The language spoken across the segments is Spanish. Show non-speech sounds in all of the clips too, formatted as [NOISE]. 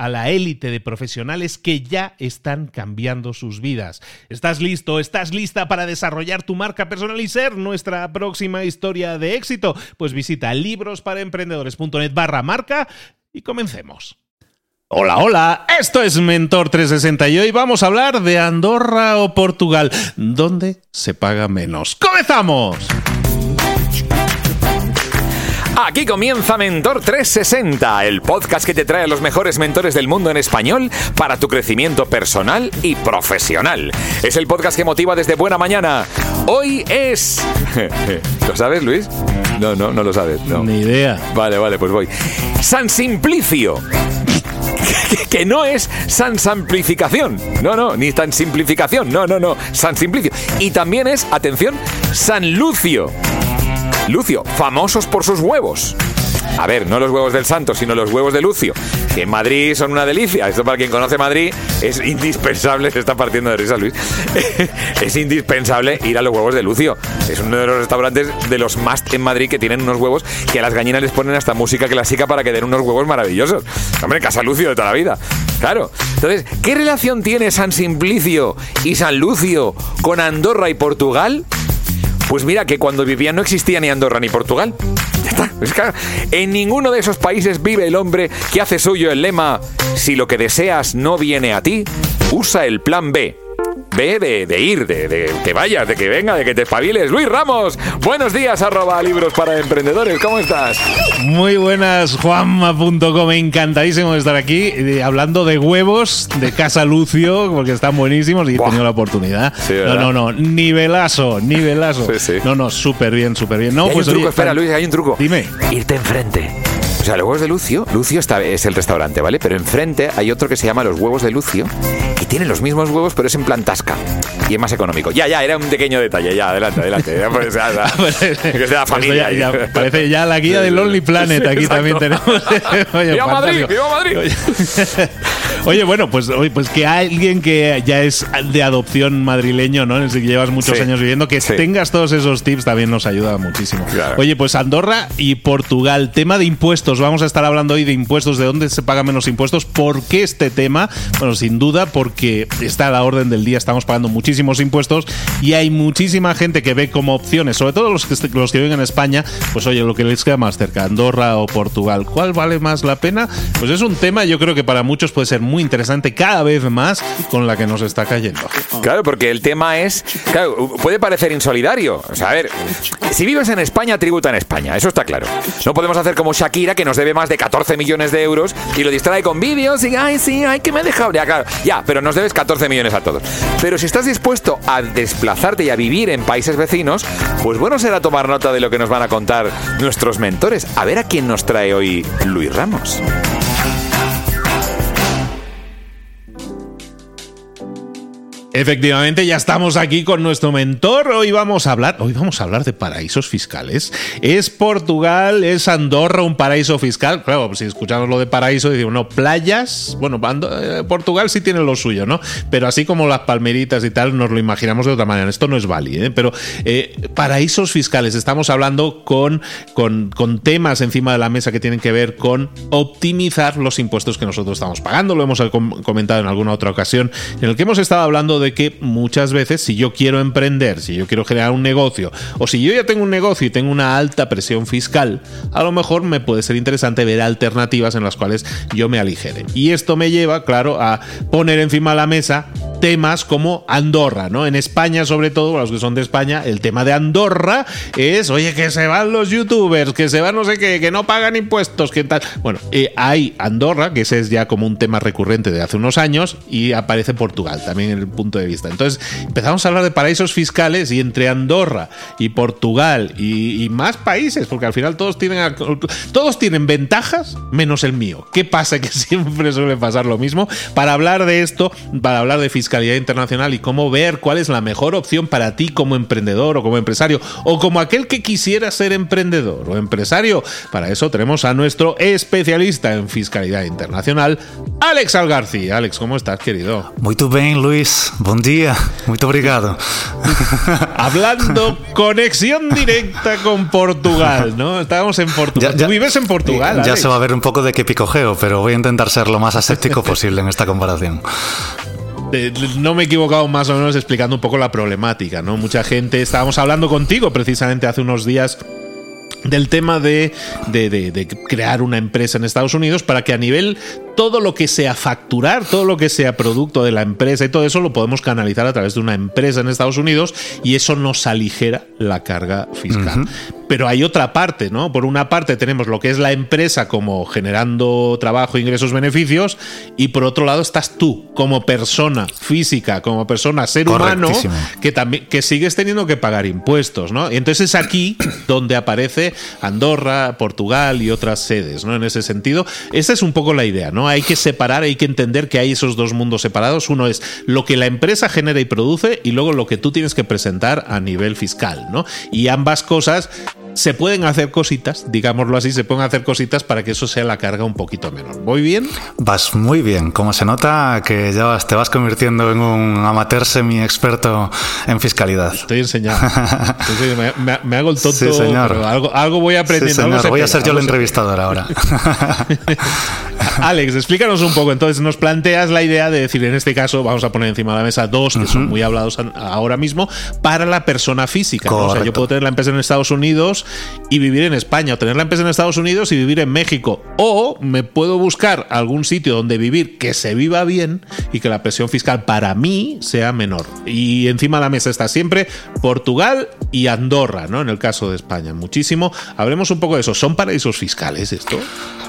a la élite de profesionales que ya están cambiando sus vidas. ¿Estás listo? ¿Estás lista para desarrollar tu marca personal y ser nuestra próxima historia de éxito? Pues visita librosparaemprendedores.net barra marca y comencemos. Hola, hola, esto es Mentor 360 y hoy vamos a hablar de Andorra o Portugal, ¿Dónde se paga menos. ¡Comenzamos! Aquí comienza Mentor 360, el podcast que te trae a los mejores mentores del mundo en español para tu crecimiento personal y profesional. Es el podcast que motiva desde buena mañana. Hoy es... [LAUGHS] ¿Lo sabes, Luis? No, no, no lo sabes. No. Ni idea. Vale, vale, pues voy. San Simplicio. [LAUGHS] que no es San Simplificación. No, no, ni tan simplificación. No, no, no. San Simplicio. Y también es, atención, San Lucio. Lucio, famosos por sus huevos. A ver, no los huevos del santo, sino los huevos de Lucio, que en Madrid son una delicia. Esto para quien conoce Madrid es indispensable, [LAUGHS] se está partiendo de risa Luis, [LAUGHS] es indispensable ir a los huevos de Lucio. Es uno de los restaurantes de los más en Madrid que tienen unos huevos que a las gallinas les ponen hasta música clásica para que den unos huevos maravillosos. Hombre, Casa Lucio de toda la vida. Claro. Entonces, ¿qué relación tiene San Simplicio y San Lucio con Andorra y Portugal? Pues mira que cuando vivía no existía ni Andorra ni Portugal. Ya está. En ninguno de esos países vive el hombre que hace suyo el lema, si lo que deseas no viene a ti, usa el plan B. B de, ir, de, que vayas, de que venga, de que te espabiles. Luis Ramos, buenos días, arroba libros para emprendedores. ¿Cómo estás? Muy buenas, juanma.com. Encantadísimo de estar aquí eh, hablando de huevos de Casa Lucio, porque están buenísimos y he tenido la oportunidad. no, no, no, nivelazo, nivelazo. no, no, súper bien, súper bien. No, hay pues un truco, espera, Luis, hay un truco. Dime. Irte enfrente. O sea, los huevos de Lucio, Lucio está, es el restaurante, ¿vale? Pero enfrente hay otro que se llama los huevos de Lucio, que tiene los mismos huevos, pero es en plan tasca. Y es más económico. Ya, ya, era un pequeño detalle. Ya, adelante, adelante. Ya, pues, ya, ya. [LAUGHS] que la familia. Ya, ya, parece ya la guía del Lonely Planet. Aquí también tenemos. [LAUGHS] Oye, ¡Viva Madrid! ¡Viva Madrid! [LAUGHS] Oye, bueno, pues, pues que alguien que ya es de adopción madrileño, ¿no? En el que llevas muchos Sí. años viviendo, que Sí. tengas todos esos tips también nos ayuda muchísimo. Claro. Oye, pues Andorra y Portugal, tema de impuestos. Vamos a estar hablando hoy de impuestos, de dónde se pagan menos impuestos. ¿Por qué este tema? Bueno, sin duda, porque está a la orden del día, estamos pagando muchísimos impuestos y hay muchísima gente que ve como opciones, sobre todo los que, los que viven en España, pues oye, lo que les queda más cerca, Andorra o Portugal. ¿Cuál vale más la pena? Pues es un tema, yo creo que para muchos puede ser muy interesante, cada vez más con la que nos está cayendo. Claro, porque el tema es. Claro, puede parecer insolidario. O sea, a ver, si vives en España, tributa en España, eso está claro. No podemos hacer como Shakira, que nos debe más de 14 millones de euros y lo distrae con vídeos y, ay, sí, ay, que me he dejado. Ya, claro, ya, pero nos debes 14 millones a todos. Pero si estás dispuesto a desplazarte y a vivir en países vecinos, pues bueno será tomar nota de lo que nos van a contar nuestros mentores. A ver a quién nos trae hoy Luis Ramos. Efectivamente, ya estamos aquí con nuestro mentor. Hoy vamos a hablar, hoy vamos a hablar de paraísos fiscales. ¿Es Portugal, es Andorra un paraíso fiscal? Claro, si escuchamos lo de paraíso, decimos, no, playas. Bueno, eh, Portugal sí tiene lo suyo, ¿no? Pero así como las palmeritas y tal, nos lo imaginamos de otra manera. Esto no es válido, ¿eh? Pero eh, paraísos fiscales, estamos hablando con, con, con temas encima de la mesa que tienen que ver con optimizar los impuestos que nosotros estamos pagando. Lo hemos comentado en alguna otra ocasión, en el que hemos estado hablando de que muchas veces si yo quiero emprender, si yo quiero crear un negocio, o si yo ya tengo un negocio y tengo una alta presión fiscal, a lo mejor me puede ser interesante ver alternativas en las cuales yo me aligere. Y esto me lleva, claro, a poner encima de la mesa temas como Andorra, ¿no? En España, sobre todo, los que son de España, el tema de Andorra es, oye, que se van los youtubers, que se van no sé qué, que no pagan impuestos, que tal. Bueno, eh, hay Andorra, que ese es ya como un tema recurrente de hace unos años, y aparece Portugal también en el punto de vista. Entonces, empezamos a hablar de paraísos fiscales y entre Andorra y Portugal y, más países, porque al final todos tienen, todos tienen ventajas menos el mío. ¿Qué pasa? [LAUGHS] Que siempre suele pasar lo mismo. Para hablar de esto, para hablar de fiscalidad, calidad internacional y cómo ver cuál es la mejor opción para ti como emprendedor o como empresario o como aquel que quisiera ser emprendedor o empresario. Para eso tenemos a nuestro especialista en fiscalidad internacional, Alex Algarci. Alex, ¿cómo estás, querido? Muy bien, Luis. Buen día. Muy obrigado. [LAUGHS] Hablando conexión directa con Portugal, ¿no? Estábamos en Portugal. ¿Tú vives en Portugal? Ya se va a ver un poco de qué picojeo, pero voy a intentar ser lo más aséptico [LAUGHS] posible en esta comparación no me he equivocado más o menos explicando un poco la problemática, ¿no? Mucha gente, estábamos hablando contigo precisamente hace unos días del tema de, de, crear una empresa en Estados Unidos para que a nivel todo lo que sea facturar, todo lo que sea producto de la empresa y todo eso lo podemos canalizar a través de una empresa en Estados Unidos y eso nos aligera la carga fiscal. Pero hay otra parte, ¿no? Por una parte tenemos lo que es la empresa como generando trabajo, ingresos, beneficios y por otro lado estás tú como persona física, como persona ser humano que también que sigues teniendo que pagar impuestos, ¿no? Y entonces es aquí [CLEARS THROAT] donde aparece Andorra, Portugal y otras sedes, ¿no? En ese sentido, esa es un poco la idea, ¿no? Hay que separar, hay que entender que hay esos dos mundos separados. Uno es lo que la empresa genera y produce y luego lo que tú tienes que presentar a nivel fiscal, ¿no? Y ambas cosas se pueden hacer cositas, digámoslo así, se pueden hacer cositas para que eso sea la carga un poquito menor. ¿Voy bien? Vas muy bien. Como se nota que ya te vas convirtiendo en un amateur semi-experto en fiscalidad. Estoy enseñando. [LAUGHS] me, hago el tonto, sí, señor. algo, algo, voy aprendiendo. Sí, Voy a ser yo el entrevistador ahora. [LAUGHS] Alex, explícanos un poco. Entonces, nos planteas la idea de decir, en este caso, vamos a poner encima de la mesa dos que son muy hablados ahora mismo para la persona física. O sea, yo puedo tener la empresa en Estados Unidos y vivir en España, o tener la empresa en Estados Unidos y vivir en México. O me puedo buscar algún sitio donde vivir que se viva bien y que la presión fiscal para mí sea menor. Y encima de la mesa está siempre Portugal y Andorra, ¿no? En el caso de España, muchísimo. Hablemos un poco de eso. ¿Son paraísos fiscales esto?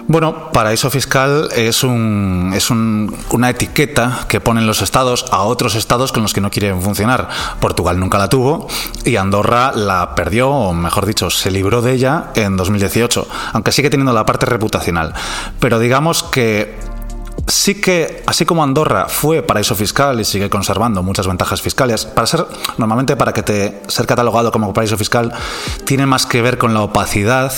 Bueno, paraíso fiscal es, un, es una etiqueta que ponen los estados a otros estados con los que no quieren funcionar. Portugal nunca la tuvo y Andorra la perdió, o mejor dicho, se libró de ella en 2018, aunque sigue teniendo la parte reputacional. Pero digamos que sí que, así como Andorra fue paraíso fiscal y sigue conservando muchas ventajas fiscales, para ser, normalmente para que te ser catalogado como paraíso fiscal, tiene más que ver con la opacidad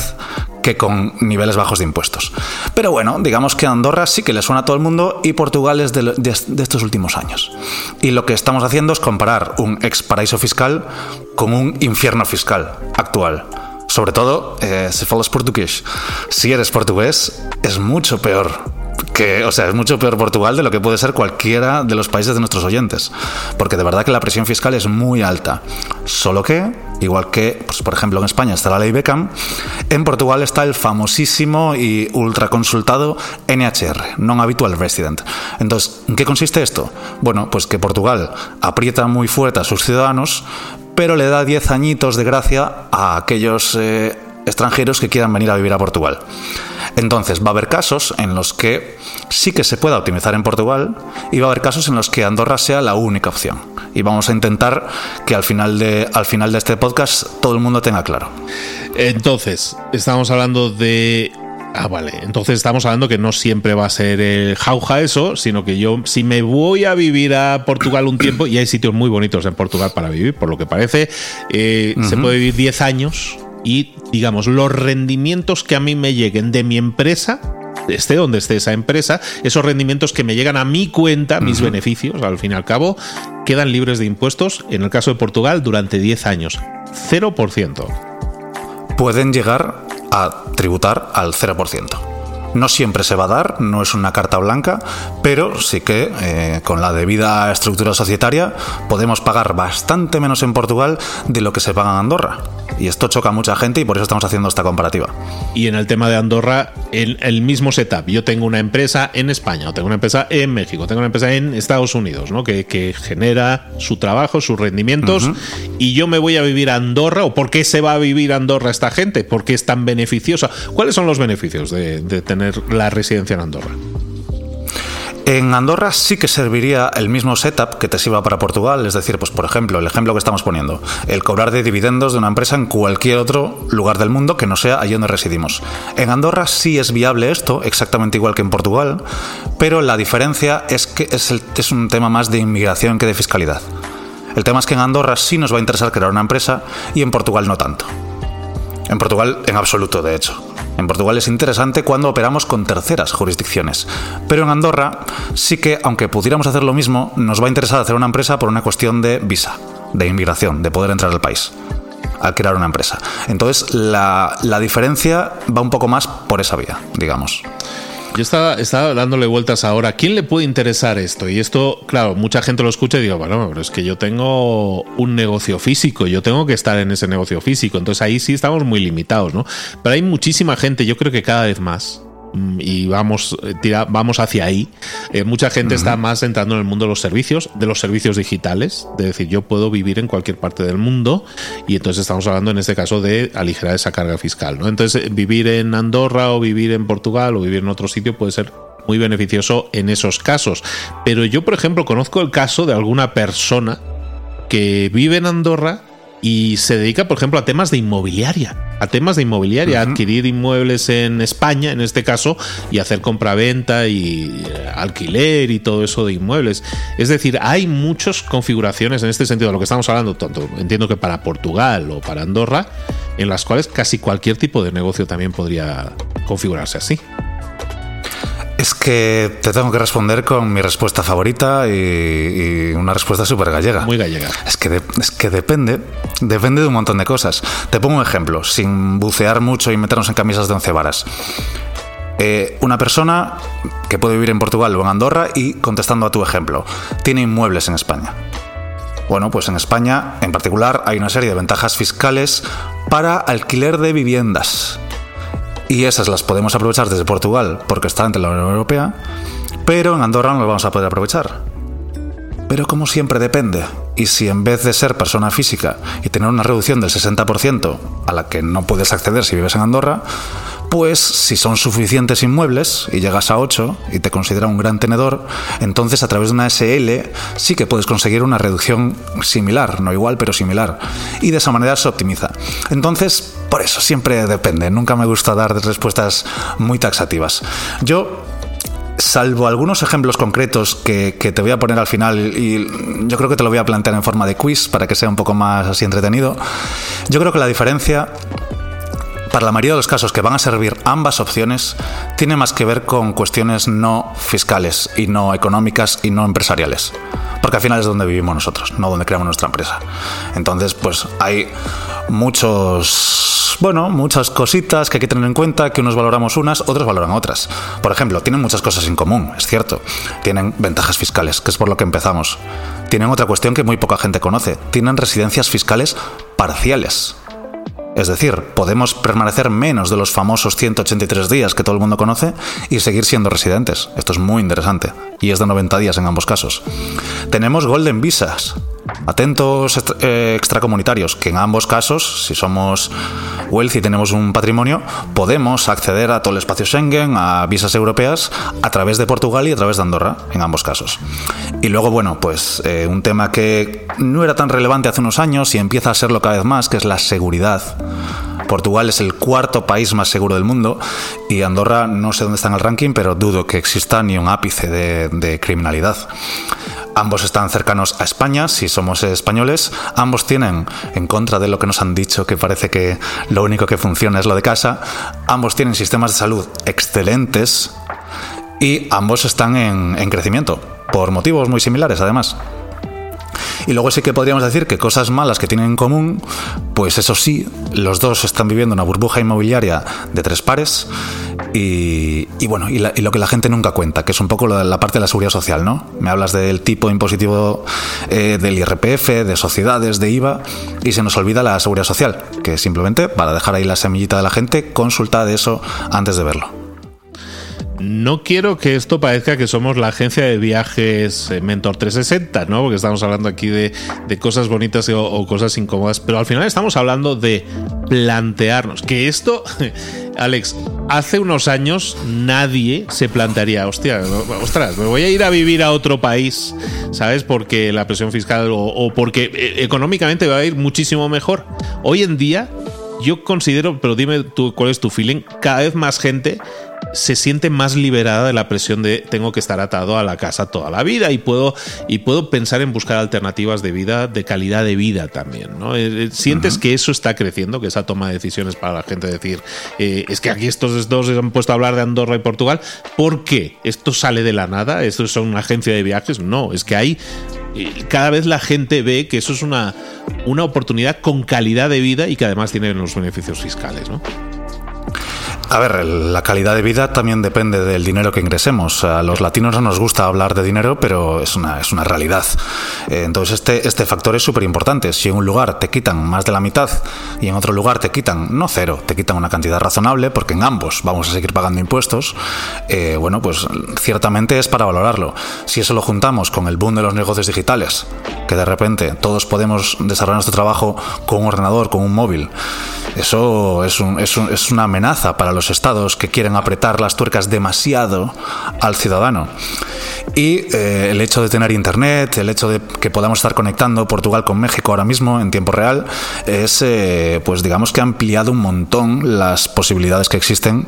que con niveles bajos de impuestos. Pero bueno, digamos que Andorra sí que le suena a todo el mundo y Portugal es de, estos últimos años. Y lo que estamos haciendo es comparar un ex paraíso fiscal con un infierno fiscal actual. Sobre todo, eh, si falas portugués. Si eres portugués, es mucho peor que, o sea, es mucho peor Portugal de lo que puede ser cualquiera de los países de nuestros oyentes, porque de verdad que la presión fiscal es muy alta. Solo que, igual que, pues, por ejemplo, en España está la ley Beckham, en Portugal está el famosísimo y ultra consultado NHR, Non-Habitual Resident. Entonces, ¿en qué consiste esto? Bueno, pues que Portugal aprieta muy fuerte a sus ciudadanos, pero le da 10 añitos de gracia a aquellos eh, extranjeros que quieran venir a vivir a Portugal. Entonces, va a haber casos en los que sí que se pueda optimizar en Portugal y va a haber casos en los que Andorra sea la única opción. Y vamos a intentar que al final de, al final de este podcast todo el mundo tenga claro. Entonces, estamos hablando de Ah, vale. Entonces estamos hablando que no siempre va a ser el jauja eso, sino que yo, si me voy a vivir a Portugal un tiempo, y hay sitios muy bonitos en Portugal para vivir, por lo que parece, eh, se puede vivir 10 años y, digamos, los rendimientos que a mí me lleguen de mi empresa esté donde esté esa empresa, esos rendimientos que me llegan a mi cuenta, mis beneficios, al fin y al cabo, quedan libres de impuestos, en el caso de Portugal, durante 10 años. 0%. Pueden llegar a tributar al 0%. No siempre se va a dar, no es una carta blanca, pero sí que eh, con la debida estructura societaria podemos pagar bastante menos en Portugal de lo que se paga en Andorra. Y esto choca a mucha gente y por eso estamos haciendo esta comparativa. Y en el tema de Andorra, el, el mismo setup. Yo tengo una empresa en España, o tengo una empresa en México, tengo una empresa en Estados Unidos, ¿no? Que, que genera su trabajo, sus rendimientos, y yo me voy a vivir a Andorra, o por qué se va a vivir a Andorra esta gente, por qué es tan beneficiosa. ¿Cuáles son los beneficios de, de tener la residencia en Andorra? En Andorra sí que serviría el mismo setup que te sirva para Portugal, es decir, pues por ejemplo, el ejemplo que estamos poniendo, el cobrar de dividendos de una empresa en cualquier otro lugar del mundo que no sea allí donde residimos. En Andorra sí es viable esto, exactamente igual que en Portugal, pero la diferencia es que es, un tema más de inmigración que de fiscalidad. El tema es que en Andorra sí nos va a interesar crear una empresa y en Portugal no tanto. En Portugal, en absoluto, de hecho. En Portugal es interesante cuando operamos con terceras jurisdicciones. Pero en Andorra sí que, aunque pudiéramos hacer lo mismo, nos va a interesar hacer una empresa por una cuestión de visa, de inmigración, de poder entrar al país al crear una empresa. Entonces, la, la diferencia va un poco más por esa vía, digamos. Yo estaba, estaba dándole vueltas ahora. ¿A quién le puede interesar esto? Y esto, claro, mucha gente lo escucha y digo, bueno, pero es que yo tengo un negocio físico, yo tengo que estar en ese negocio físico. Entonces ahí sí estamos muy limitados, ¿no? Pero hay muchísima gente, yo creo que cada vez más. Mm, Y vamos, eh, tira- vamos hacia ahí. eh, mucha gente está más entrando en el mundo de los servicios, de los servicios digitales. De decir, yo puedo vivir en cualquier parte del mundo. Y entonces estamos hablando en este caso de aligerar esa carga fiscal. ¿no? Entonces, eh, vivir en Andorra o vivir en Portugal o vivir en otro sitio puede ser muy beneficioso en esos casos. Pero yo, por ejemplo, conozco el caso de alguna persona que vive en Andorra y se dedica, por ejemplo, a temas de inmobiliaria. A temas de inmobiliaria, a adquirir inmuebles en España, en este caso, y hacer compraventa y eh, alquiler y todo eso de inmuebles. Es decir, hay muchas configuraciones en este sentido de lo que estamos hablando, tanto entiendo que para Portugal o para Andorra, en las cuales casi cualquier tipo de negocio también podría configurarse así. Que te tengo que responder con mi respuesta favorita y, y una respuesta súper gallega. Muy gallega. Es que, de- es que depende, depende de un montón de cosas. Te pongo un ejemplo, sin bucear mucho y meternos en camisas de once varas. Eh, una persona que puede vivir en Portugal o en Andorra y, contestando a tu ejemplo, tiene inmuebles en España. Bueno, pues en España, en particular, hay una serie de ventajas fiscales para alquiler de viviendas. Y esas las podemos aprovechar desde Portugal porque está ante la Unión Europea, pero en Andorra no las vamos a poder aprovechar. Pero como siempre depende, y si en vez de ser persona física y tener una reducción del 60% a la que no puedes acceder si vives en Andorra, pues si son suficientes inmuebles y llegas a 8 y te considera un gran tenedor, entonces a través de una SL sí que puedes conseguir una reducción similar, no igual, pero similar. Y de esa manera se optimiza. Entonces, por eso siempre depende. Nunca me gusta dar respuestas muy taxativas. Yo Salvo algunos ejemplos concretos que, te voy a poner al final y yo creo que te lo voy a plantear en forma de quiz para que sea un poco más así entretenido, yo creo que la diferencia para la mayoría de los casos que van a servir ambas opciones tiene más que ver con cuestiones no fiscales y no económicas y no empresariales. Porque al final es donde vivimos nosotros, no donde creamos nuestra empresa. Entonces, pues hay muchos, bueno, muchas cositas que hay que tener en cuenta, que unos valoramos unas, otros valoran otras. Por ejemplo, tienen muchas cosas en común, es cierto. Tienen ventajas fiscales, que es por lo que empezamos. Tienen otra cuestión que muy poca gente conoce. Tienen residencias fiscales parciales. Es decir, podemos permanecer menos de los famosos 183 días que todo el mundo conoce y seguir siendo residentes. Esto es muy interesante y es de 90 días en ambos casos. Tenemos Golden Visas. Atentos eh, extracomunitarios, que en ambos casos, si somos wealthy y tenemos un patrimonio, podemos acceder a todo el espacio Schengen, a visas europeas, a través de Portugal y a través de Andorra, en ambos casos. Y luego, bueno, pues eh, un tema que no era tan relevante hace unos años y empieza a serlo cada vez más, que es la seguridad. Portugal es el cuarto país más seguro del mundo y Andorra no sé dónde está en el ranking, pero dudo que exista ni un ápice de, criminalidad. Ambos están cercanos a España, si somos españoles. Ambos tienen, en contra de lo que nos han dicho, que parece que lo único que funciona es lo de casa, ambos tienen sistemas de salud excelentes y ambos están en crecimiento, por motivos muy similares además. Y luego sí que podríamos decir que cosas malas que tienen en común, pues eso sí, los dos están viviendo una burbuja inmobiliaria de tres pares y, bueno, y, lo que la gente nunca cuenta, que es un poco la, parte de la seguridad social, ¿no? Me hablas del tipo impositivo eh, del IRPF, de sociedades, de IVA, y se nos olvida la seguridad social, que simplemente, para dejar ahí la semillita de la gente, consulta de eso antes de verlo no quiero que esto parezca que somos la agencia de viajes eh, Mentor 360, ¿no? Porque estamos hablando aquí de, cosas bonitas o, cosas incómodas, pero al final estamos hablando de plantearnos que esto, [LAUGHS] Alex, hace unos años nadie se plantearía, hostia, ostras, me voy a ir a vivir a otro país, ¿sabes? Porque la presión fiscal o, o porque eh, económicamente va a ir muchísimo mejor. Hoy en día, yo considero, pero dime tú cuál es tu feeling, cada vez más gente se siente más liberada de la presión de tengo que estar atado a la casa toda la vida y puedo, y puedo pensar en buscar alternativas de vida, de calidad de vida también. ¿no? Eh, eh, ¿Sientes que eso está creciendo, que esa toma de decisiones para la gente decir, eh, es que aquí estos dos se han puesto a hablar de Andorra y Portugal? ¿Por qué? ¿Esto sale de la nada? ¿Esto es una agencia de viajes? No, es que hay cada vez la gente ve que eso es una, una oportunidad con calidad de vida y que además tiene los beneficios fiscales, ¿no? A ver, la calidad de vida también depende del dinero que ingresemos. A los latinos no nos gusta hablar de dinero, pero es una, es una realidad. Entonces, este, este factor es súper importante. Si en un lugar te quitan más de la mitad y en otro lugar te quitan, no cero, te quitan una cantidad razonable, porque en ambos vamos a seguir pagando impuestos, eh, bueno, pues ciertamente es para valorarlo. Si eso lo juntamos con el boom de los negocios digitales, que de repente todos podemos desarrollar nuestro trabajo con un ordenador, con un móvil, eso es, un, es, es una amenaza para los estados que quieren apretar las tuercas demasiado al ciudadano. Y eh, el hecho de tener internet, el hecho de que podamos estar conectando Portugal con México ahora mismo en tiempo real, es, eh, pues digamos que ha ampliado un montón las posibilidades que existen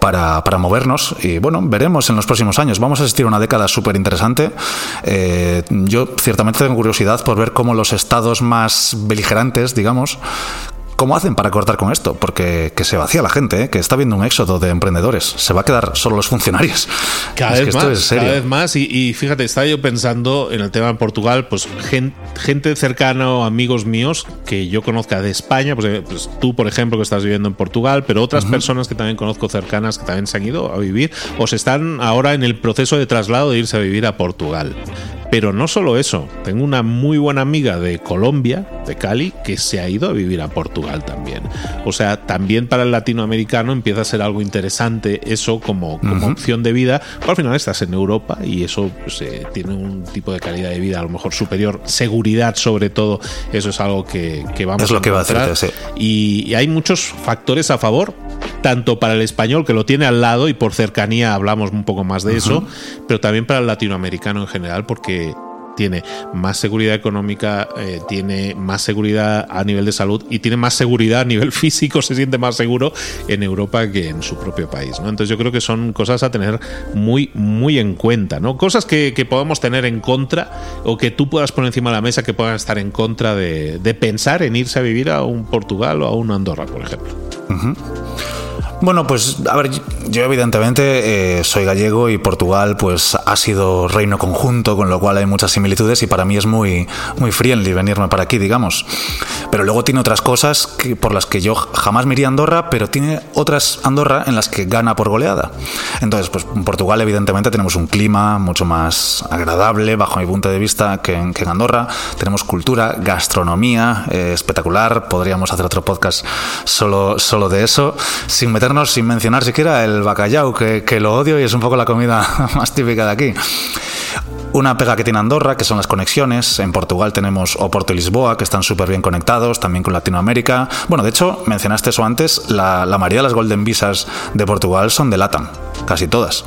para, movernos. Y bueno, veremos en los próximos años. Vamos a asistir a una década súper interesante. Eh, yo ciertamente tengo curiosidad por ver cómo los estados más beligerantes, digamos, ¿Cómo hacen para cortar con esto? Porque que se vacía la gente, ¿eh? que está viendo un éxodo de emprendedores. Se va a quedar solo los funcionarios. Cada vez más, cada vez más. Y, fíjate, estaba yo pensando en el tema de Portugal, pues gente, cercana o amigos míos que yo conozca de España, pues, eh, pues, tú, por ejemplo, que estás viviendo en Portugal, pero otras personas que también conozco cercanas que también se han ido a vivir o se están ahora en el proceso de traslado de irse a vivir a Portugal. Pero no solo eso, tengo una muy buena amiga de Colombia, de Cali, que se ha ido a vivir a Portugal también. O sea, también para el latinoamericano empieza a ser algo interesante eso como, opción de vida. al final estás en Europa y eso pues, eh, tiene un tipo de calidad de vida a lo mejor superior. Seguridad, sobre todo, eso es algo que, vamos es lo que va a hacer, y, y hay muchos factores a favor tanto para el español, que lo tiene al lado y por cercanía hablamos un poco más de eso, pero también para el latinoamericano en general, porque tiene más seguridad económica, eh, tiene más seguridad a nivel de salud y tiene más seguridad a nivel [LAUGHS] físico, se siente más seguro en Europa que en su propio país. ¿no? Entonces yo creo que son cosas a tener muy, muy en cuenta, ¿no? Cosas que, podamos tener en contra o que tú puedas poner encima de la mesa que puedan estar en contra de, pensar en irse a vivir a un Portugal o a un Andorra, por ejemplo. Bueno, pues a ver, yo evidentemente eh, soy gallego y Portugal pues ha sido reino conjunto, con lo cual hay muchas similitudes y para mí es muy, muy friendly venirme para aquí, digamos. Pero luego tiene otras cosas que, por las que yo jamás me Andorra, pero tiene otras Andorra en las que gana por goleada. Entonces, pues en Portugal evidentemente tenemos un clima mucho más agradable, bajo mi punto de vista, que en, Andorra. Tenemos cultura, gastronomía eh, espectacular, podríamos hacer otro podcast solo, solo de eso, sin meter sin mencionar siquiera el bacalao, que, que lo odio y es un poco la comida [LAUGHS] más típica de aquí. Una pega que tiene Andorra, que son las conexiones. En Portugal tenemos Oporto y Lisboa, que están súper bien conectados, también con Latinoamérica. Bueno, de hecho, mencionaste eso antes, la, la mayoría de las Golden Visas de Portugal son de LATAM, casi todas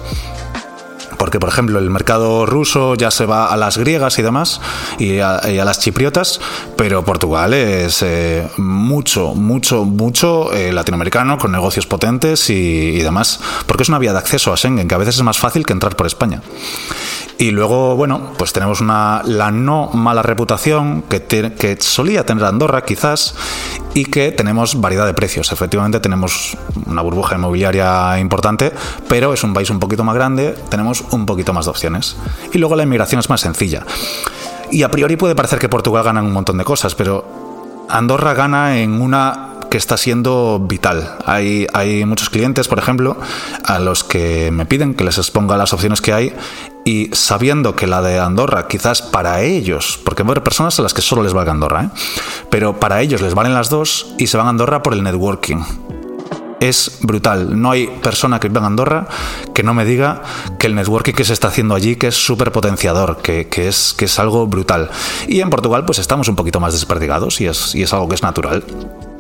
porque por ejemplo el mercado ruso ya se va a las griegas y demás y a, las chipriotas, pero Portugal es eh, mucho, mucho, mucho eh, latinoamericano con negocios potentes y, demás, porque es una vía de acceso a Schengen que a veces es más fácil que entrar por España. Y luego, bueno, pues tenemos una, la no mala reputación que, que solía tener Andorra, quizás, y que tenemos variedad de precios. Efectivamente, tenemos una burbuja inmobiliaria importante, pero es un país un poquito más grande, tenemos un poquito más de opciones. Y luego la inmigración es más sencilla. Y a priori puede parecer que Portugal gana un montón de cosas, pero Andorra gana en una que está siendo vital. Hay, hay muchos clientes, por ejemplo, a los que me piden que les exponga las opciones que hay y sabiendo que la de Andorra quizás para ellos, porque haber personas a las que solo les valga Andorra, ¿eh? pero para ellos les valen las dos y se van a Andorra por el networking es brutal. No hay persona que viva en Andorra que no me diga que el networking que se está haciendo allí, que es súper potenciador, que, es, que es algo brutal. Y en Portugal, pues estamos un poquito más desperdigados y es, y es algo que es natural.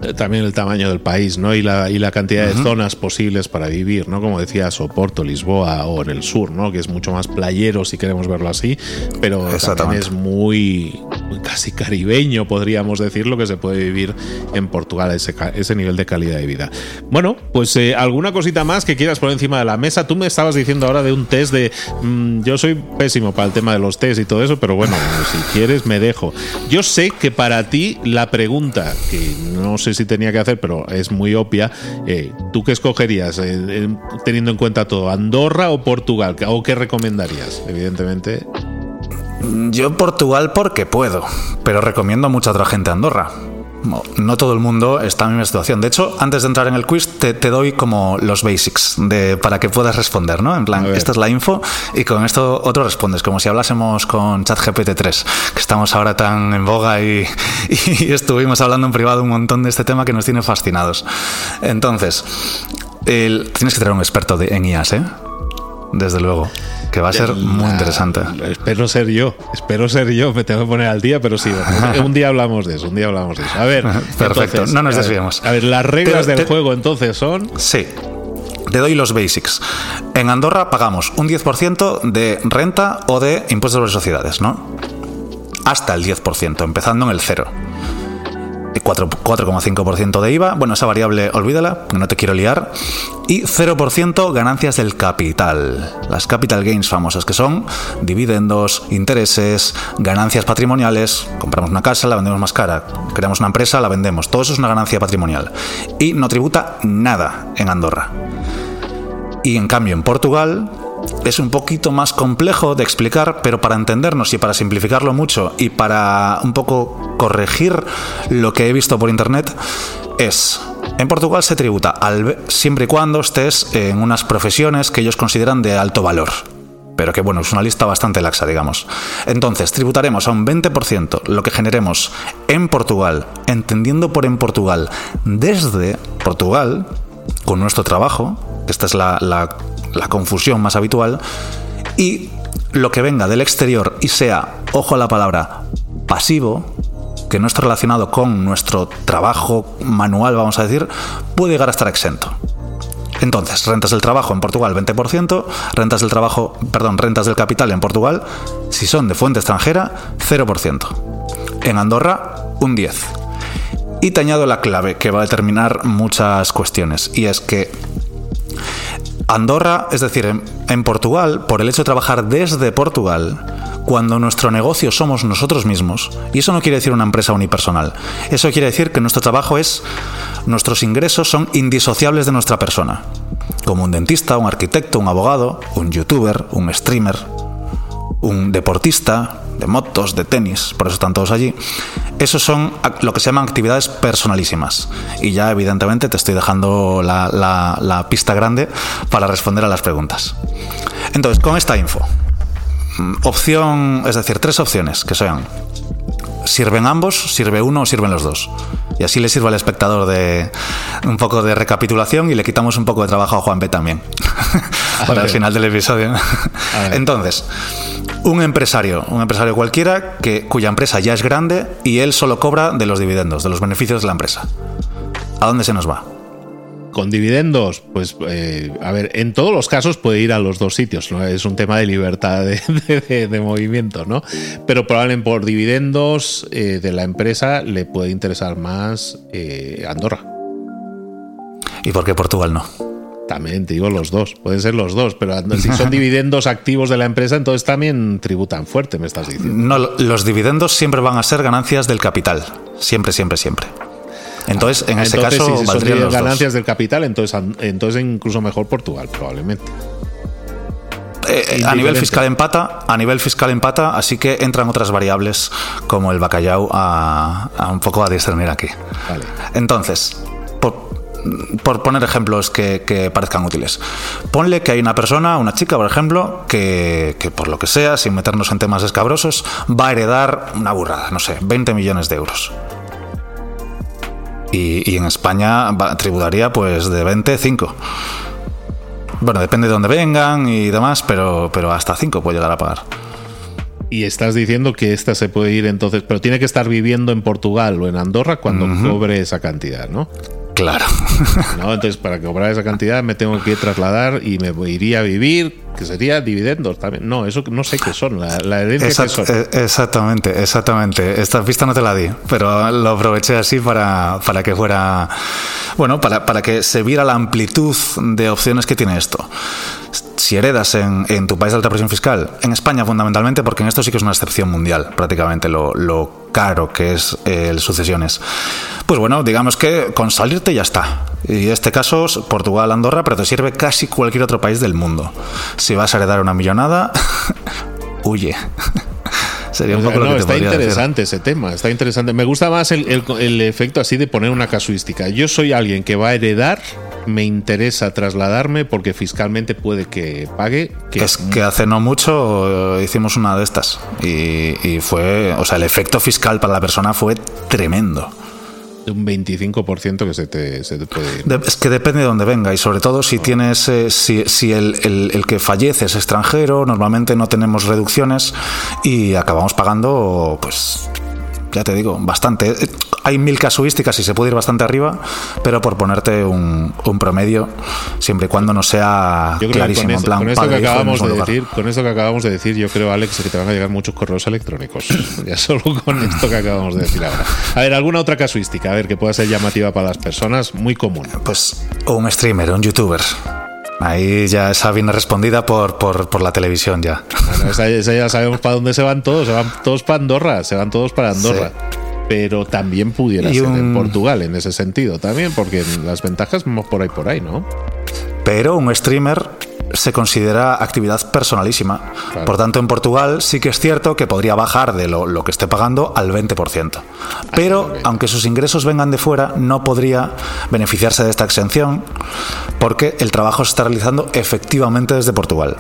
Eh, también el tamaño del país, ¿no? Y la, y la cantidad de zonas posibles para vivir, ¿no? Como decía Soporto, Lisboa o en el sur, ¿no? Que es mucho más playero, si queremos verlo así, pero también es muy, casi caribeño, podríamos decirlo, que se puede vivir en Portugal, ese, ese nivel de calidad de vida. Bueno, pues eh, alguna cosita más que quieras poner encima de la mesa. Tú me estabas diciendo ahora de un test de... Mm, yo soy pésimo para el tema de los test y todo eso, pero bueno, si quieres me dejo. Yo sé que para ti la pregunta, que no sé si tenía que hacer, pero es muy obvia. Eh, ¿Tú qué escogerías eh, teniendo en cuenta todo? ¿Andorra o Portugal? ¿O qué recomendarías? Evidentemente. Yo Portugal porque puedo, pero recomiendo a mucha otra gente Andorra no todo el mundo está en la misma situación. De hecho, antes de entrar en el quiz, te, doy como los basics de, para que puedas responder, ¿no? En plan, esta es la info y con esto otro respondes, como si hablásemos con ChatGPT 3, que estamos ahora tan en boga [LAUGHS] y, estuvimos hablando en privado un montón de este tema que nos tiene fascinados. Entonces, tienes que tener un experto de, en IAS, ¿eh? Desde luego que va a ser muy interesante. Espero ser yo, espero ser yo, me tengo que poner al día, pero sí, [LAUGHS] un día hablamos de eso, un día hablamos de eso. A ver, [LAUGHS] perfecto, no nos desviemos. A ver, las reglas del juego entonces son... Sí. Te doy los basics. En Andorra pagamos un 10% de renta o de impuestos sobre sociedades, ¿no? Hasta el 10%, empezando en el cero. 4,5% de IVA, bueno, esa variable olvídala, no te quiero liar, y 0% ganancias del capital, las capital gains famosas, que son dividendos, intereses, ganancias patrimoniales, compramos una casa, la vendemos más cara, creamos una empresa, la vendemos, todo eso es una ganancia patrimonial, y no tributa nada en Andorra. Y en cambio en Portugal es un poquito más complejo de explicar, pero para entendernos y para simplificarlo mucho y para un poco corregir lo que he visto por internet, es en Portugal se tributa siempre y cuando estés en unas profesiones que ellos consideran de alto valor. Pero que bueno, es una lista bastante laxa, digamos. Entonces, tributaremos a un 20% lo que generemos en Portugal, entendiendo por en Portugal, desde Portugal, con nuestro trabajo, esta es la confusión más habitual, y lo que venga del exterior y sea, ojo a la palabra, pasivo, que no esté relacionado con nuestro trabajo manual, vamos a decir, puede llegar a estar exento. Entonces, rentas del trabajo en Portugal 20%, rentas del trabajo, perdón, rentas del capital en Portugal, si son de fuente extranjera, 0%. En Andorra, un 10%. Y te añado la clave que va a determinar muchas cuestiones, y es que Andorra, es decir, en, Portugal, por el hecho de trabajar desde Portugal, cuando nuestro negocio somos nosotros mismos, y eso no quiere decir una empresa unipersonal, eso quiere decir que nuestro trabajo es, nuestros ingresos son indisociables de nuestra persona, como un dentista, un arquitecto, un abogado, un youtuber, un streamer, un deportista, motos, de tenis, por eso están todos allí. Esos son lo que se llaman actividades personalísimas. Y ya evidentemente te estoy dejando la, pista grande para responder a las preguntas. Entonces, con esta info, mm, opción, es decir, tres opciones que sean, ¿sirven ambos, sirve uno o sirven los dos? Y así le sirve al espectador de un poco de recapitulación y le quitamos un poco de trabajo a Juan B también. [LAUGHS] Para el final del episodio. Entonces, un empresario, un empresario cualquiera que, cuya empresa ya es grande y él solo cobra de los dividendos, de los beneficios de la empresa. ¿A dónde se nos va? Con dividendos, pues eh, a ver, en todos los casos puede ir a los dos sitios, ¿no? Es un tema de libertad [LAUGHS] de, movimiento, ¿no? Pero probablemente por dividendos eh, de la empresa le puede interesar más eh, Andorra. ¿Y por qué Portugal no? También te digo los dos, pueden ser los dos, pero si son [LAUGHS] dividendos activos de la empresa, entonces también tributan fuerte, me estás diciendo. No, los dividendos siempre van a ser ganancias del capital, siempre, siempre, siempre. Entonces, en ese caso, si son ganancias del capital, entonces, entonces incluso mejor Portugal, probablemente. Eh, a nivel fiscal empata, a nivel fiscal empata, así que entran otras variables como el bacallau a, un poco a discernir aquí. Entonces, por, poner ejemplos que, parezcan útiles. Ponle que hay una persona, una chica, por ejemplo, que, que, por lo que sea, sin meternos en temas escabrosos, va a heredar una burrada, no sé, 20 millones de euros. Y, en España tributaría pues de 20, 5. Bueno, depende de dónde vengan y demás, pero, pero hasta 5 puede llegar a pagar. Y estás diciendo que esta se puede ir entonces, pero tiene que estar viviendo en Portugal o en Andorra cuando cobre esa cantidad, ¿no? Claro. [LAUGHS] ¿No? Entonces, para cobrar esa cantidad me tengo que trasladar y me iría a vivir, que sería dividendos también. No, eso no sé qué son, la, herencia son. Eh, exactamente, exactamente. Esta pista no te la di, pero lo aproveché así para, para que fuera. Bueno, para, para que se viera la amplitud de opciones que tiene esto si heredas en, en, tu país alta presión fiscal, en España fundamentalmente, porque en esto sí que es una excepción mundial, prácticamente lo, lo caro que es eh, el sucesiones. Pues bueno, digamos que con salirte ya está. Y en este caso, Portugal, Andorra, pero te sirve casi cualquier otro país del mundo. Si vas a heredar una millonada, [LAUGHS] huye. [LAUGHS] Sería un poco lo que Está interesante ese tema, está interesante. Me gusta más el, el, efecto así de poner una casuística. Yo soy alguien que va a heredar, me interesa trasladarme porque fiscalmente puede que pague. Que es que hace no mucho eh, hicimos una de estas y, y fue, o sea, el efecto fiscal para la persona fue tremendo de un 25% que se te, se te puede ir. es que depende de dónde venga y sobre todo si tienes eh, si, si el, el, el, que fallece es extranjero, normalmente no tenemos reducciones y acabamos pagando pues ya te digo, bastante. Hay mil casuísticas y se puede ir bastante arriba, pero por ponerte un, promedio, siempre y cuando no sea clarísimo. Con, con esto que acabamos de decir, con esto que acabamos de decir, yo creo, Alex, que te van a llegar muchos correos electrónicos. [CLEARS THROAT] ya solo con esto que acabamos de decir ahora. A ver, alguna otra casuística, a ver, que pueda ser llamativa para las personas, muy común. Pues un streamer, un youtuber. Ahí ya esa viene respondida por, por, la televisión ya. esa, ya sabemos para dónde se van todos, se van todos para Andorra, se van todos para Andorra. Pero también pudiera ser en Portugal en ese sentido también, porque las ventajas vamos por ahí por ahí, ¿no? Pero un streamer se considera actividad personalísima. Por tanto, en Portugal sí que es cierto que podría bajar de lo, que esté pagando al 20%. Pero, aunque sus ingresos vengan de fuera, no podría beneficiarse de esta exención porque el trabajo se está realizando efectivamente desde Portugal.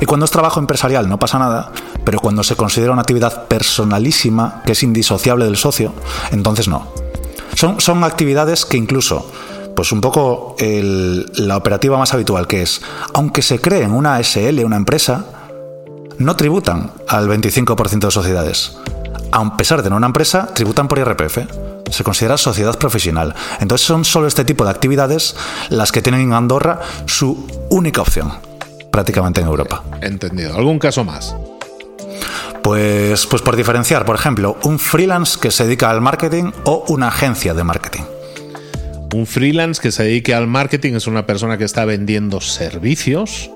Y cuando es trabajo empresarial no pasa nada, pero cuando se considera una actividad personalísima, que es indisociable del socio, entonces no. Son, son actividades que incluso pues un poco la operativa más habitual, que es, aunque se creen una SL, una empresa, no tributan al 25% de sociedades. A pesar de no una empresa, tributan por IRPF. Se considera sociedad profesional. Entonces son solo este tipo de actividades las que tienen en Andorra su única opción, prácticamente en Europa. Entendido. ¿Algún caso más? Pues, pues por diferenciar, por ejemplo, un freelance que se dedica al marketing o una agencia de marketing. Un freelance que se dedique al marketing es una persona que está vendiendo servicios.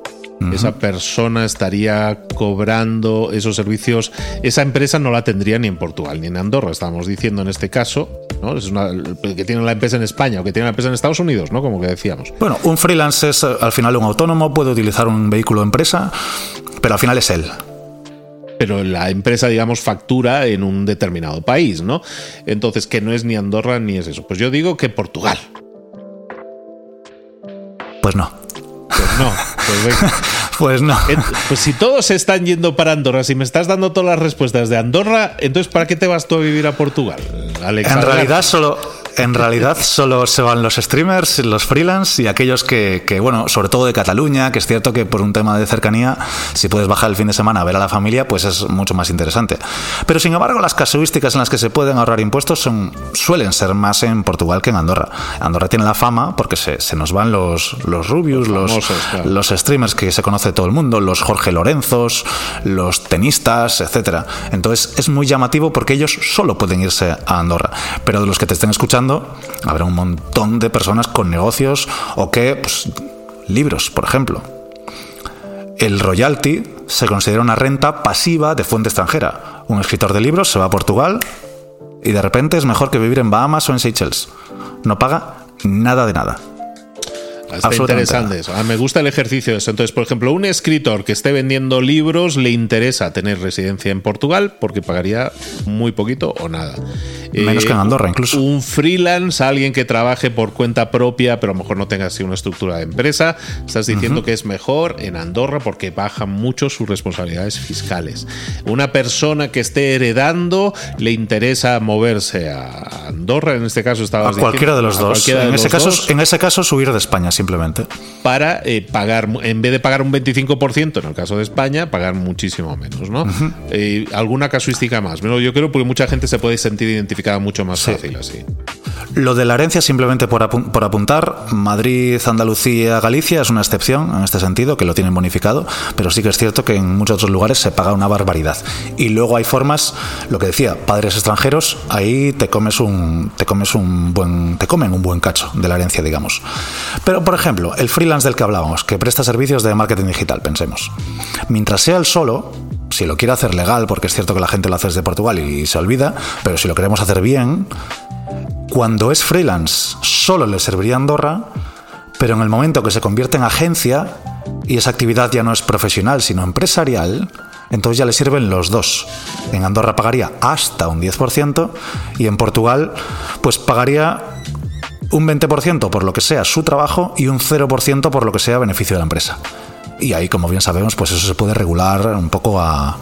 Esa persona estaría cobrando esos servicios. Esa empresa no la tendría ni en Portugal ni en Andorra, estamos diciendo en este caso. ¿no? Es una, que tiene la empresa en España o que tiene la empresa en Estados Unidos, ¿no? Como que decíamos. Bueno, un freelance es al final un autónomo, puede utilizar un vehículo de empresa, pero al final es él pero la empresa, digamos, factura en un determinado país, ¿no? Entonces, que no es ni Andorra ni es eso. Pues yo digo que Portugal. Pues no. Pues no. Pues, [LAUGHS] pues no. Pues si todos se están yendo para Andorra, si me estás dando todas las respuestas de Andorra, entonces ¿para qué te vas tú a vivir a Portugal, Alex? En realidad solo en realidad solo se van los streamers, los freelance y aquellos que, que, bueno, sobre todo de Cataluña, que es cierto que por un tema de cercanía, si puedes bajar el fin de semana a ver a la familia, pues es mucho más interesante. Pero sin embargo, las casuísticas en las que se pueden ahorrar impuestos son, suelen ser más en Portugal que en Andorra. Andorra tiene la fama porque se, se nos van los, los Rubius, los, famosos, claro. los streamers que se conoce todo el mundo, los Jorge Lorenzos, los tenistas, etcétera. Entonces es muy llamativo porque ellos solo pueden irse a Andorra. Pero de los que te estén escuchando, habrá un montón de personas con negocios o que, pues, libros, por ejemplo. El royalty se considera una renta pasiva de fuente extranjera. Un escritor de libros se va a Portugal y de repente es mejor que vivir en Bahamas o en Seychelles. No paga nada de nada. Está interesante eso. Ah, me gusta el ejercicio de eso. Entonces, por ejemplo, un escritor que esté vendiendo libros le interesa tener residencia en Portugal porque pagaría muy poquito o nada. Menos que en Andorra, incluso. Un freelance, alguien que trabaje por cuenta propia, pero a lo mejor no tenga así una estructura de empresa, estás diciendo que es mejor en Andorra porque bajan mucho sus responsabilidades fiscales. Una persona que esté heredando le interesa moverse a Andorra, en este caso A estabas cualquiera diciendo, de los a dos. cualquiera de En ese, los caso, dos en ese caso, subir de España simplemente. para eh, pagar, en vez de pagar un 25%, en el caso de España, pagar muchísimo menos, ¿no? Eh, ¿Alguna casuística más? Bueno, yo creo porque mucha gente se puede sentir identificada mucho más fácil así. Lo de la herencia, simplemente por, apu- por apuntar, Madrid, Andalucía, Galicia es una excepción en este sentido, que lo tienen bonificado, pero sí que es cierto que en muchos otros lugares se paga una barbaridad. Y luego hay formas, lo que decía, padres extranjeros, ahí te comes un, te comes un buen, te comen un buen cacho de la herencia, digamos. Pero, por ejemplo, el freelance del que hablábamos, que presta servicios de marketing digital, pensemos. Mientras sea el solo, si lo quiere hacer legal, porque es cierto que la gente lo hace desde Portugal y se olvida, pero si lo queremos hacer bien, cuando es freelance solo le serviría Andorra, pero en el momento que se convierte en agencia y esa actividad ya no es profesional sino empresarial, entonces ya le sirven los dos. En Andorra pagaría hasta un 10% y en Portugal pues pagaría un 20% por lo que sea su trabajo y un 0% por lo que sea beneficio de la empresa. Y ahí, como bien sabemos, pues eso se puede regular un poco a,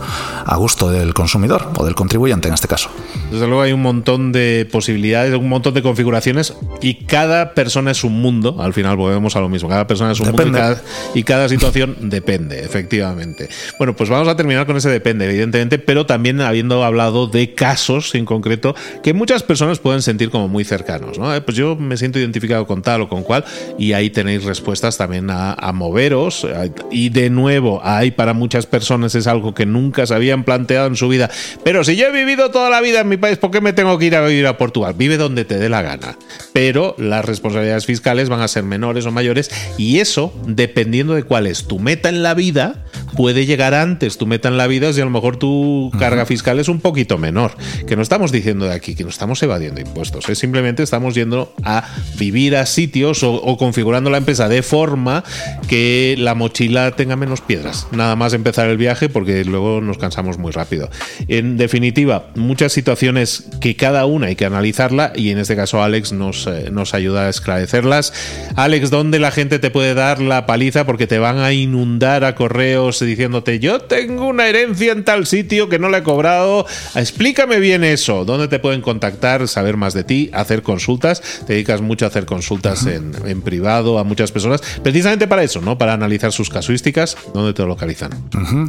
a gusto del consumidor o del contribuyente en este caso. Desde luego hay un montón de posibilidades, un montón de configuraciones y cada persona es un mundo. Al final volvemos a lo mismo. Cada persona es un Depende. mundo y cada, y cada situación [LAUGHS] depende, efectivamente. Bueno, pues vamos a terminar con ese depende, evidentemente, pero también habiendo hablado de casos en concreto que muchas personas pueden sentir como muy cercanos. ¿no? Eh, Pues yo me siento identificado con tal o con cual y ahí tenéis respuestas también a, a moveros. Y de nuevo, ahí para muchas personas es algo que nunca se habían planteado en su vida. Pero si yo he vivido toda la vida en mi país, ¿por qué me tengo que ir a vivir a Portugal? Vive donde te dé la gana. Pero las responsabilidades fiscales van a ser menores o mayores y eso, dependiendo de cuál es tu meta en la vida, puede llegar antes tu meta en la vida si a lo mejor tu carga fiscal es un poquito menor. Que no estamos diciendo de aquí que no estamos evadiendo impuestos, es simplemente estamos yendo a vivir a sitios o, o configurando la empresa de forma que la mochila tenga menos piedras. Nada más empezar el viaje porque luego nos cansamos muy rápido. En definitiva, muchas situaciones que cada una hay que analizarla y en este caso Alex nos, eh, nos ayuda a esclarecerlas. Alex, ¿dónde la gente te puede dar la paliza? Porque te van a inundar a correos diciéndote yo tengo una herencia en tal sitio que no la he cobrado. Explícame bien eso. ¿Dónde te pueden contactar, saber más de ti, hacer consultas? Te dedicas mucho a hacer consultas en, en privado a muchas personas, precisamente para eso, ¿no? Para analizar sus casuísticas. ¿Dónde te localizan?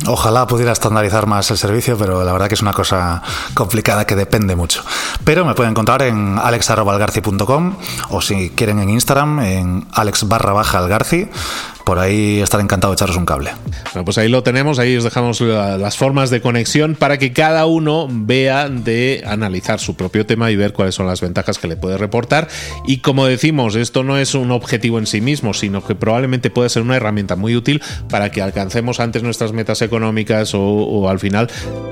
Ojalá pudiera estandarizar más el servicio, pero la verdad que es una cosa complicada que depende mucho. Pero me pueden encontrar en alex.algarci.com o si quieren en Instagram, en alex barra baja algarci. Por ahí estaré encantado de echaros un cable. Bueno, pues ahí lo tenemos, ahí os dejamos la- las formas de conexión para que cada uno vea de analizar su propio tema y ver cuáles son las ventajas que le puede reportar. Y como decimos, esto no es un objetivo en sí mismo, sino que probablemente puede ser una herramienta muy útil para que alcancemos antes nuestras metas económicas o, o al final,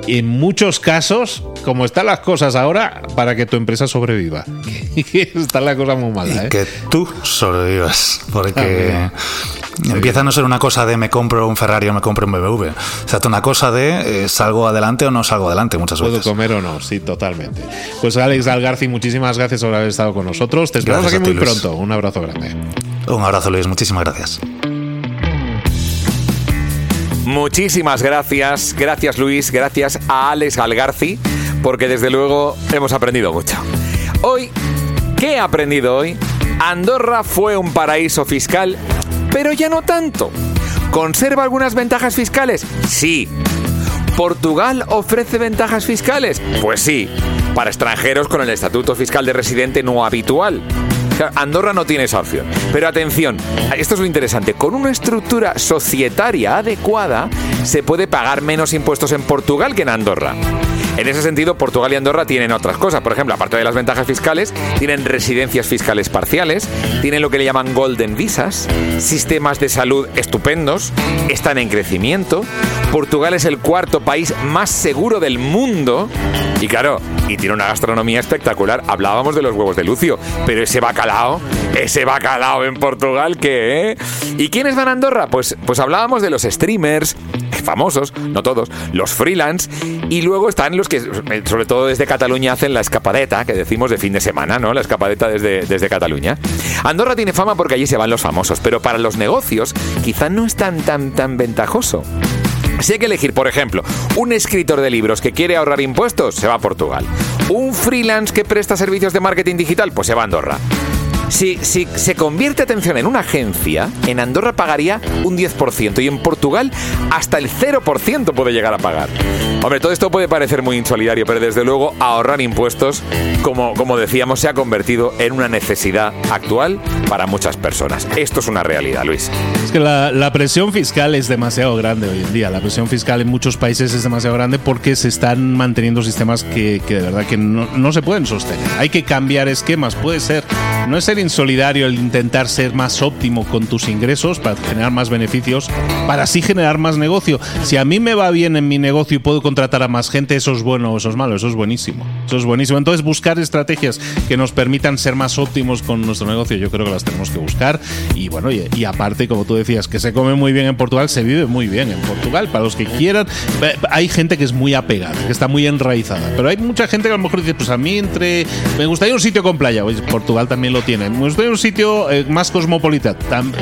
en muchos casos, como están las cosas ahora, para que tu empresa sobreviva. [LAUGHS] Está la cosa muy mala, Y ¿eh? que tú sobrevivas, porque Ah, empieza a no ser una cosa de me compro un Ferrari o me compro un BMW. Se trata una cosa de eh, salgo adelante o no salgo adelante muchas ¿Puedo veces. comer o no? Sí, totalmente. Pues Alex Algarci, muchísimas gracias por haber estado con nosotros. Te esperamos Gracias aquí ti, muy Luis. pronto. Un abrazo grande. Un abrazo Luis, muchísimas gracias. Muchísimas gracias, gracias Luis, gracias a Alex Algarci, porque desde luego hemos aprendido mucho. Hoy ¿Qué he aprendido hoy? Andorra fue un paraíso fiscal, pero ya no tanto. ¿Conserva algunas ventajas fiscales? Sí. ¿Portugal ofrece ventajas fiscales? Pues sí, para extranjeros con el estatuto fiscal de residente no habitual. Andorra no tiene esa opción. Pero atención, esto es lo interesante. Con una estructura societaria adecuada, se puede pagar menos impuestos en Portugal que en Andorra. En ese sentido, Portugal y Andorra tienen otras cosas. Por ejemplo, aparte de las ventajas fiscales, tienen residencias fiscales parciales, tienen lo que le llaman golden visas, sistemas de salud estupendos, están en crecimiento. Portugal es el cuarto país más seguro del mundo. Y claro, y tiene una gastronomía espectacular. Hablábamos de los huevos de Lucio, pero ese bacalao, ese bacalao en Portugal, ¿qué? Eh? ¿Y quiénes van a Andorra? Pues, pues hablábamos de los streamers, famosos, no todos, los freelance, y luego están los que, sobre todo desde Cataluña, hacen la escapadeta, que decimos de fin de semana, ¿no? La escapadeta desde, desde Cataluña. Andorra tiene fama porque allí se van los famosos, pero para los negocios quizá no es tan, tan, tan ventajoso. Si hay que elegir, por ejemplo, un escritor de libros que quiere ahorrar impuestos, se va a Portugal. Un freelance que presta servicios de marketing digital, pues se va a Andorra. Si, se convierte, atención, en una agencia, en Andorra pagaría un 10% y en Portugal hasta el 0% puede llegar a pagar. Hombre, todo esto puede parecer muy insolidario, pero desde luego ahorrar impuestos, como, como decíamos, se ha convertido en una necesidad actual para muchas personas. Esto es una realidad, Luis. Es que la, presión fiscal es demasiado grande hoy en día. La presión fiscal en muchos países es demasiado grande porque se están manteniendo sistemas que, de verdad que no, no se pueden sostener. Hay que cambiar esquemas, puede ser. No es ser insolidario el intentar ser más óptimo con tus ingresos para generar más beneficios, para así generar más negocio. Si a mí me va bien en mi negocio y puedo contratar a más gente, eso es bueno o eso es malo, eso es buenísimo. Eso es buenísimo. Entonces, buscar estrategias que nos permitan ser más óptimos con nuestro negocio, yo creo que las tenemos que buscar. Y bueno, y, aparte, como tú decías, que se come muy bien en Portugal, se vive muy bien en Portugal. Para los que quieran, hay gente que es muy apegada, que está muy enraizada. Pero hay mucha gente que a lo mejor dice, pues a mí entre. Me gustaría un sitio con playa. Portugal también lo tiene estoy en un sitio eh, más cosmopolita,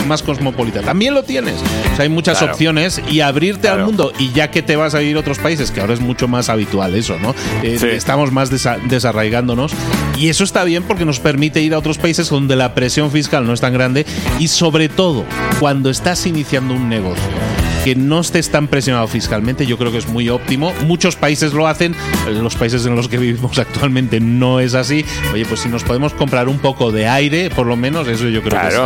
más cosmopolita, también lo tienes. O sea, hay muchas opciones y abrirte al mundo y ya que te vas a ir a otros países, que ahora es mucho más habitual eso, ¿no? Eh, estamos más desarraigándonos y eso está bien porque nos permite ir a otros países donde la presión fiscal no es tan grande y sobre todo cuando estás iniciando un negocio que no estés tan presionado fiscalmente, yo creo que es muy óptimo. Muchos países lo hacen, los países en los que vivimos [LAUGHS] actualmente no es así. Oye, pues si nos podemos comprar un poco de aire, por lo menos, eso yo creo que sí.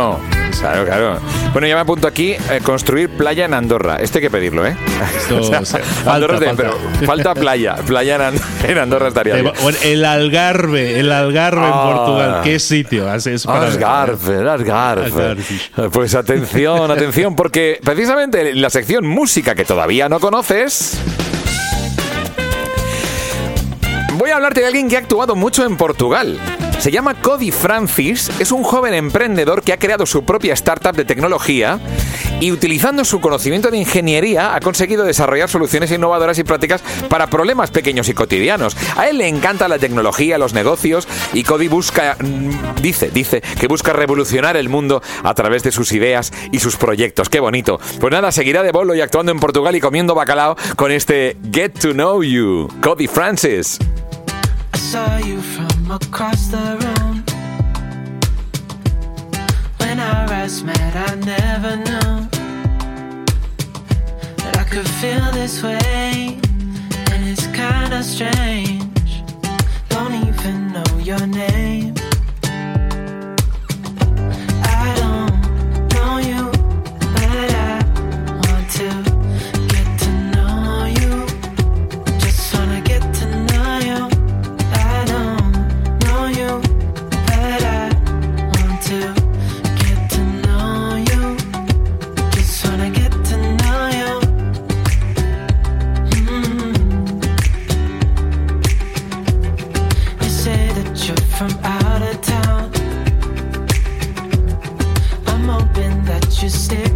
Claro, claro. Bueno, ya me apunto aquí, eh, construir playa en Andorra. Esto hay que pedirlo, ¿eh? falta, playa. Playa en, [LAUGHS] Andorra estaría bien. el Algarve, el Algarve en ah. Portugal. ¿Qué sitio? Es Algarve, Algarve. Pues atención, atención, porque precisamente la sección música que todavía no conoces... Voy a hablarte de alguien que ha actuado mucho en Portugal. Se llama Cody Francis, es un joven emprendedor que ha creado su propia startup de tecnología y utilizando su conocimiento de ingeniería ha conseguido desarrollar soluciones innovadoras y prácticas para problemas pequeños y cotidianos. A él le encanta la tecnología, los negocios y Cody busca, mm, dice, dice que busca revolucionar el mundo a través de sus ideas y sus proyectos. ¡Qué bonito! Pues nada, seguirá de bolo y actuando en Portugal y comiendo bacalao con este Get to Know You, Cody Francis. Across the room. When our eyes met, I never knew that I could feel this way, and it's kinda strange. Don't even know your name. just stare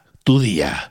tu día.